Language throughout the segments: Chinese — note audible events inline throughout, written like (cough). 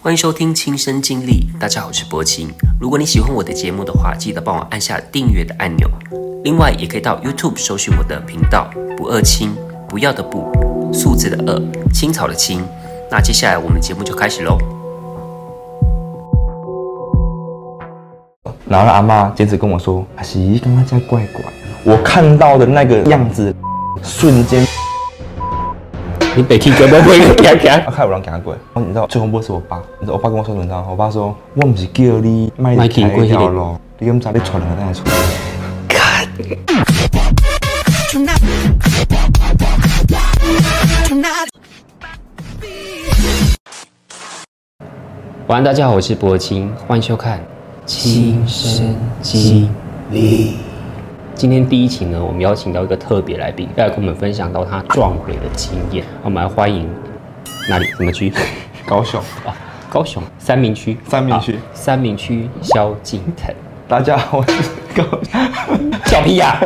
欢迎收听亲身经历。大家好，我是博清。如果你喜欢我的节目的话，记得帮我按下订阅的按钮。另外，也可以到 YouTube 搜寻我的频道“不二清”，不要的不，数字的二，青草的青。那接下来我们节目就开始喽。然后阿妈坚持跟我说：“阿喜，刚刚家怪怪。”我看到的那个样子，瞬间，你北京根本不会给他 (laughs) 我看有人给他跪。你知道最恐怖是我爸，你知道我爸跟我说什么？我爸说：“我不是叫你迈开一条路，你敢知你闯了那出？”来。晚安，大家好，我是博清，欢迎收看《亲身经历》。今天第一期呢，我们邀请到一个特别来宾，要来跟我们分享到他撞鬼的经验。我们来欢迎哪里？什么区？(laughs) 高雄啊，高雄三明区。三明区。三明区萧敬腾。大家好，我是高小 (laughs) 屁呀。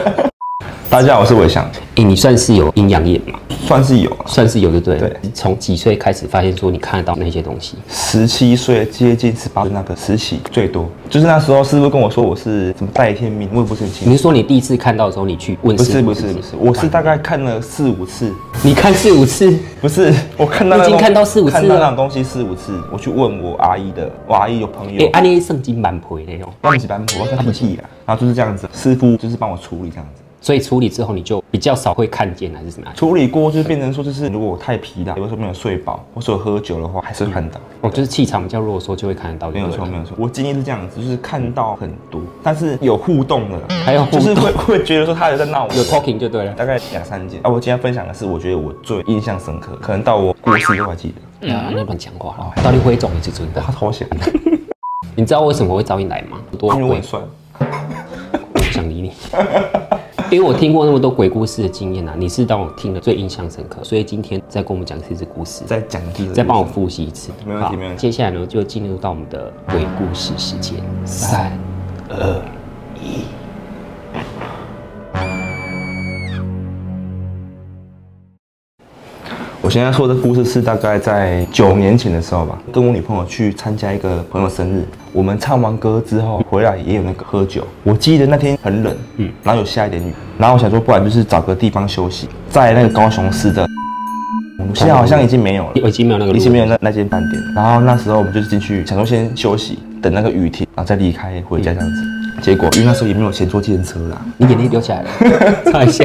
大家好，我是伟翔。哎，你算是有阴阳眼吗？算是有，算是有，对对？对。从几岁开始发现说你看得到那些东西？十七岁接近十八岁那个时期最多，就是那时候师傅跟我说我是什么带天命，我也不是很清楚。你是说你第一次看到的时候，你去问？不是不是不是，我是大概看了四五次。你看四五次？不是，我看到已经看到四五次，看到那种东西四五次，我去问我阿姨的，我阿姨有朋友。哎，阿姨圣经蛮婆的哟，我不是蛮婆，我是他们气啊。然后就是这样子，师傅就是帮我处理这样子。所以处理之后你就比较少会看见还是怎么样？处理过就变成说，就是如果我太疲劳，有的时候没有睡饱，或者喝酒的话，还是会看到。哦，就是气场比较弱，说就会看得到。没有错，没有错。我经验是这样子，就是看到很多，但是有互动的，还有就是会 (laughs) 会觉得说他有在闹，有 talking 就对了。大概两三件。啊，我今天分享的是，我觉得我最印象深刻，可能到我过世都还记得。啊，那乱讲话了。到底会肿一次真的？他好险。(laughs) 你知道为什么会找你来吗？多因为我很帅。我不想理你。(laughs) 因为我听过那么多鬼故事的经验啊，你是当我听的最印象深刻，所以今天再跟我们讲一次故事，再讲一次，再帮我复习一次。没问题，没问题。接下来呢，就进入到我们的鬼故事时间，三、二、现在说的故事是大概在九年前的时候吧，跟我女朋友去参加一个朋友生日，我们唱完歌之后回来也有那个喝酒。我记得那天很冷，嗯，然后有下一点雨，然后我想说，不然就是找个地方休息，在那个高雄市的，现在好像已经没有了，已经没有那个，已经没有那那间饭店。然后那时候我们就是进去，想说先休息，等那个雨停，然后再离开回家这样子。结果因为那时候也没有钱坐计程车啦，你眼泪流起来了，(laughs) 擦一下。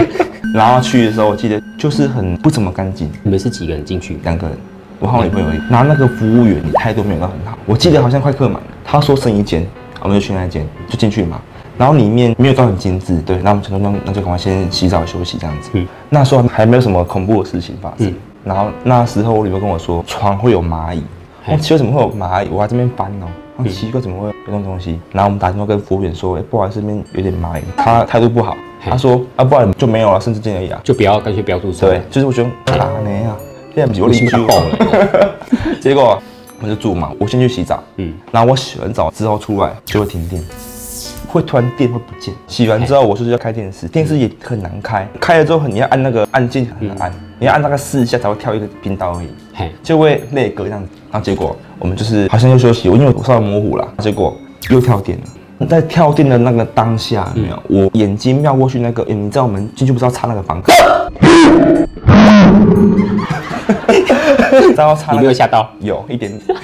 然后去的时候，我记得就是很不怎么干净。你们是几个人进去？两个人，我和我女朋友。然后那个服务员态度没有到很好。我记得好像快客满了，他说剩一间，我们就去那间，就进去嘛。然后里面没有到很精致，对。那我们想说，那那就赶快先洗澡休息这样子。嗯。那时候还没有什么恐怖的事情发生。然后那时候我女朋友跟我说，床会有蚂蚁。我奇怪怎么会有蚂蚁？我在这边翻哦。奇怪怎么会有这种东西？然后我们打电话跟服务员说，哎，不好意思，这边有点蚂蚁。他态度不好。他说啊，不然就没有了，甚至这样而已啊，就不要干脆不要住宿。对，就是我觉得啊，没啊，现在有邻居爆了。(laughs) 结果我们就住嘛，我先去洗澡，嗯，然后我洗完澡之后出来就会停电，会突然电会不见。洗完之后我是要开电视，电视也很难开，开了之后你要按那个按键很难按，你要按大概四下才会跳一个频道而已，嘿，就会那个这样子。然后结果我们就是好像又休息，我因为我稍微模糊了，结果又跳电了。在跳电的那个当下，没有，我眼睛瞄过去，那个，你知道我们进去不是要插那个房卡？(laughs) 知道插？你没有吓到？有一点点。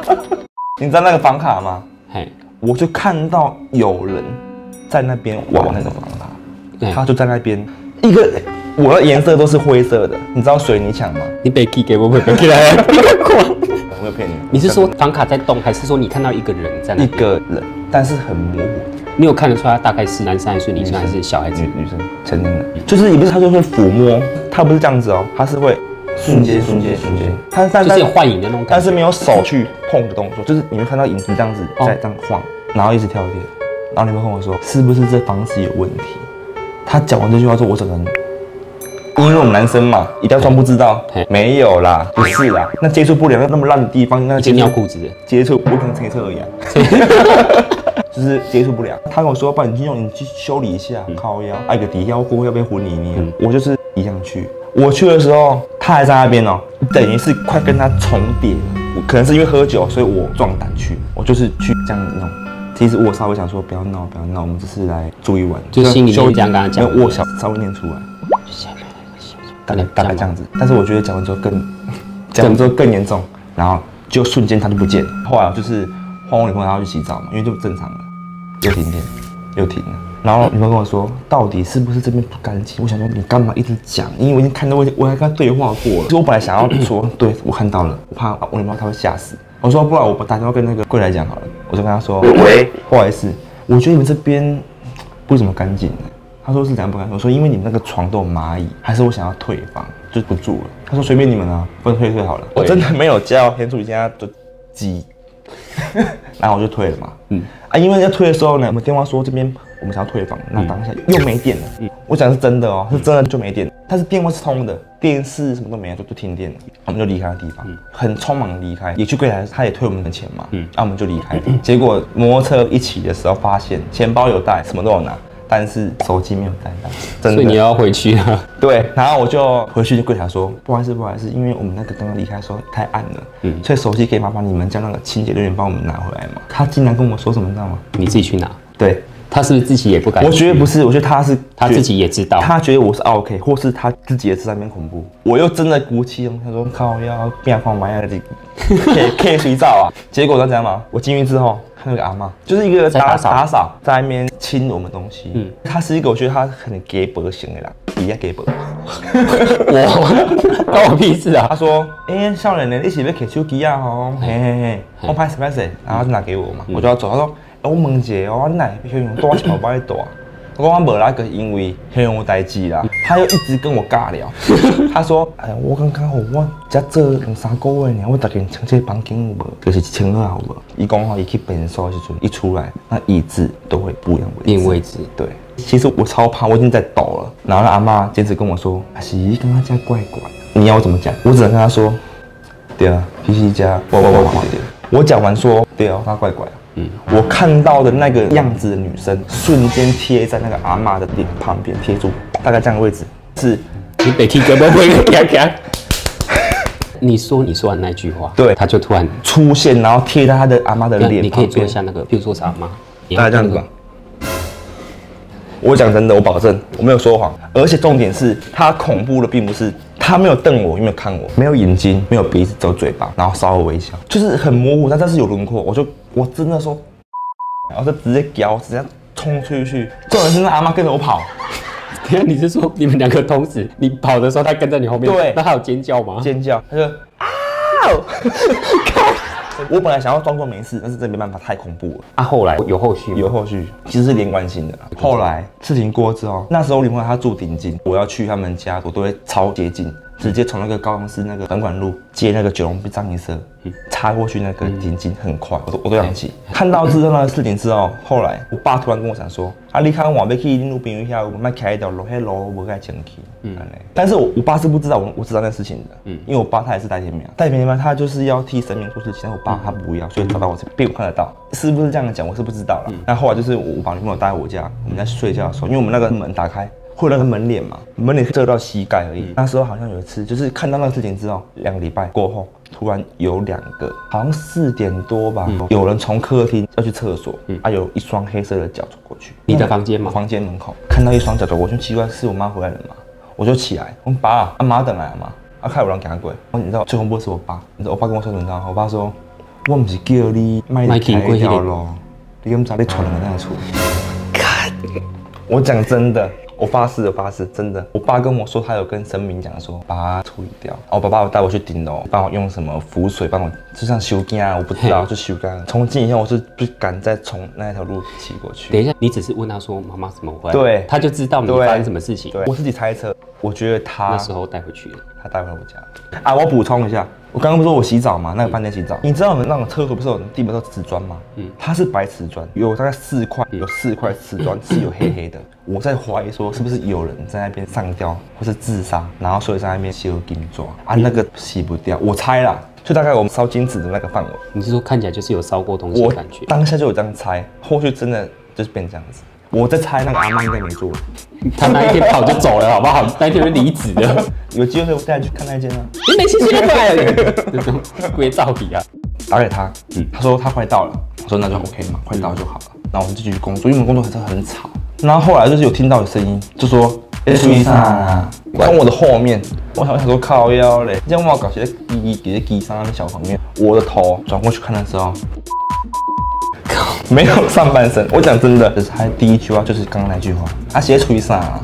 (laughs) 你知道那个房卡吗？嘿，我就看到有人在那边玩那个房卡，他就在那边，一个我的颜色都是灰色的，你知道水泥墙吗？你被 key 给我，被 key 来，(laughs) 我没有骗你。你是说房卡在动，还是说你看到一个人在那？一个人。但是很模糊，你有看得出来大概是男生还是女生还是小孩子？女女生，成年人，就是也不是他就会抚摸，他不是这样子哦，他是会瞬间瞬间瞬间，他就是有幻影的那种感觉，但是没有手去碰的动作，就是你会看到影子这样子在这样晃，然后一直跳电，然后你会跟我说是不是这房子有问题？他讲完这句话之后，我整个人，因为我们男生嘛，一定要装不知道，没有啦，不是啦，那接触不了那么烂的地方，那接尿裤子，接触不可能推测而已啊。就是接触不了。他跟我说：“帮你去用，你去修理一下，靠腰，挨个底腰锅要被混里面。”我就是一样去。我去的时候，他还在那边哦，等于是快跟他重叠。我可能是因为喝酒，所以我壮胆去，我就是去这样弄。其实我稍微想说，不要闹，不要闹，我们只是来住一晚，就心里就这样跟他讲我想稍微念出来，大概大概这样子。但是我觉得讲完之后更，讲完之后更严重，然后就瞬间他就不见了。后来就是换我女朋友要去洗澡嘛，因为就正常了，又停电，又停了。然后女朋友跟我说，到底是不是这边不干净？我想说你干嘛一直讲？因为我已经看到我我还跟他对话过了。其实我本来想要说，对我看到了，我怕我女朋友她会吓死。我说不然我打电话跟那个柜台讲好了，我就跟他说，喂，不好意思，我觉得你们这边不怎么干净。他说是怎样不干净？我说因为你们那个床都有蚂蚁，还是我想要退房就不住了。他说随便你们啊，不能退退好了。我真的没有叫天助，现在都挤，然后我就退了嘛。嗯啊，因为要退的时候呢，我们电话说这边我们想要退房，那当下又没电了。嗯，我讲是真的哦，是真的就没电。但是电话是通的，电视什么都没有，就就停电了。我们就离开了地方，很匆忙离开，也去柜台，他也退我们的钱嘛。嗯，那我们就离开了。结果摩托车一起的时候，发现钱包有带，什么都有拿，但是手机没有带到。真所以你要回去啊？(laughs) 对，然后我就回去就柜台说，不好意思，不好意思，因为我们那个刚刚离开的时候太暗了，嗯，所以手机可以麻烦你们叫那个清洁人员帮我们拿回来吗。他竟然跟我说什么，你知道吗？你自己去拿。对，他是不是自己也不敢？我觉得不是，我觉得他是他自己也知道，他觉得我是 OK，或是他自己也是在那边恐怖。我又真的鼓起勇气，他说靠，要变放买的 (laughs) 可以可以洗澡啊。结果他怎样嘛？我进去之后，看那个阿妈，就是一个打打扫在那边清我们东西。嗯，他是一个我觉得他很给薄型的啦，比较给薄。(laughs) 我 (laughs) 关我屁事啊！他说，哎，少年人一起被 K 手机啊吼，嘿嘿嘿，我拍死拍谁？然后就拿给我嘛，我就要走。他说。我问一下哦，我奶向用多少包来大？我讲我无那个，因为向用有代志啦。他又一直跟我尬聊。(laughs) 他说：哎，我刚刚好，我才做两三个月呢，我大概清这房间有无？就是一千二好无？伊讲吼，伊去变数的时阵，一出来，那椅子都会不一样位置。位置。对。其实我超怕，我已经在抖了。然后阿妈坚持跟我说：阿是刚刚家怪怪。你要我怎么讲？我只能跟他说：对啊，皮皮家怪怪怪的。我讲完说：对啊，他怪怪的。嗯。我看到的那个样子的女生，瞬间贴在那个阿妈的脸旁边，贴住，大概这样的位置，是你得听歌不会嘎嘎。(laughs) 你说你说完那句话，对，他就突然出现，然后贴在他的阿妈的脸你可以做一下那个，比如说啥吗？大概这样子吧。我讲真的，我保证我没有说谎，而且重点是他恐怖的并不是他没有瞪我，也没有看我，没有眼睛，没有鼻子，只有嘴巴，然后稍微微笑，就是很模糊，但但是有轮廓。我就我真的说，(laughs) 然后就直接飙，直接冲出去。重点是那阿妈跟着我跑。天，(laughs) 你是说你们两个同时，你跑的时候他跟在你后面？对。那他有尖叫吗？尖叫，他就啊！(laughs) 我本来想要装作没事，但是这没办法，太恐怖了。啊，后来有后续，有后续，其实是连贯性的。后来事情过之后，那时候女朋友她住顶金，我要去他们家，我都会超接近。直接从那个高雄市那个本管路接那个九龙藏银社，插过去那个眼睛很快，我都我都想起。看到之后那个事情之后，后来我爸突然跟我讲说：“啊，你看我要去路边一下，我们开一条路，那路我该前去。”嗯，但是我我爸是不知道我我知道那事情的，嗯，因为我爸他也是代天明，代天庙他就是要替神明做事情，但我爸他不要，所以找到我被我看得到，是不是这样讲我是不知道了。那后来就是我把女朋友带我家，我们在睡觉的时候，因为我们那个门打开。会那个门脸嘛，门脸遮到膝盖而已。那时候好像有一次，就是看到那个事情之后，两个礼拜过后，突然有两个，好像四点多吧，有人从客厅要去厕所，啊，有一双黑色的脚走过去。你的房间吗？房间门口看到一双脚走过去，奇怪是我妈回来了嘛？我就起来，我爸，阿妈等来了嘛？啊，看有人赶鬼。你知道最恐怖的是我爸，你知道我爸跟我说什么？我爸说，我不是叫你卖开条路，你敢知你闯人家出？看，我讲真的。我发誓，我发誓，真的。我爸跟我说，他有跟神明讲说，把它处理掉。我爸爸带我去顶楼，帮我用什么符水帮我，就像修干啊，我不知道，就修干。从今以后，我是不敢再从那条路骑过去。等一下，你只是问他说，妈妈怎么回来？对，他就知道你发生什么事情。对，我自己猜测，我觉得他那时候带回去了，他带回我家。啊，我补充一下。我刚刚不是说我洗澡吗？那个饭店洗澡，你知道我们那种厕所不是有地板都瓷砖吗？嗯，它是白瓷砖，有大概四块，有四块瓷砖是有黑黑的。我在怀疑说是不是有人在那边上吊或是自杀，然后所以在那边修金砖啊，那个洗不掉。我猜啦，就大概我们烧金子的那个范围。你是说看起来就是有烧过东西的感觉？当下就有这样猜，后续真的就是变这样子。我在猜那个阿妈应该没做。他那一天跑就走了，好不好？那一天就离职了。有机会我带你去看那间啊。你没兴趣就来了，这种归造底啊。打给他，嗯，他说他快到了，我说那就 OK 嘛，快到就好了。然后我们就继续工作，因为我们工作还是很吵。然后后来就是有听到有声音，就说哎，注意上，从我的后面，我想我想说靠腰嘞，这样我搞些滴滴在滴上那小旁边，我的头转过去看的时候，靠，没有上半身。我讲真的，就是他第一句话就是刚刚那句话，他写处于啥？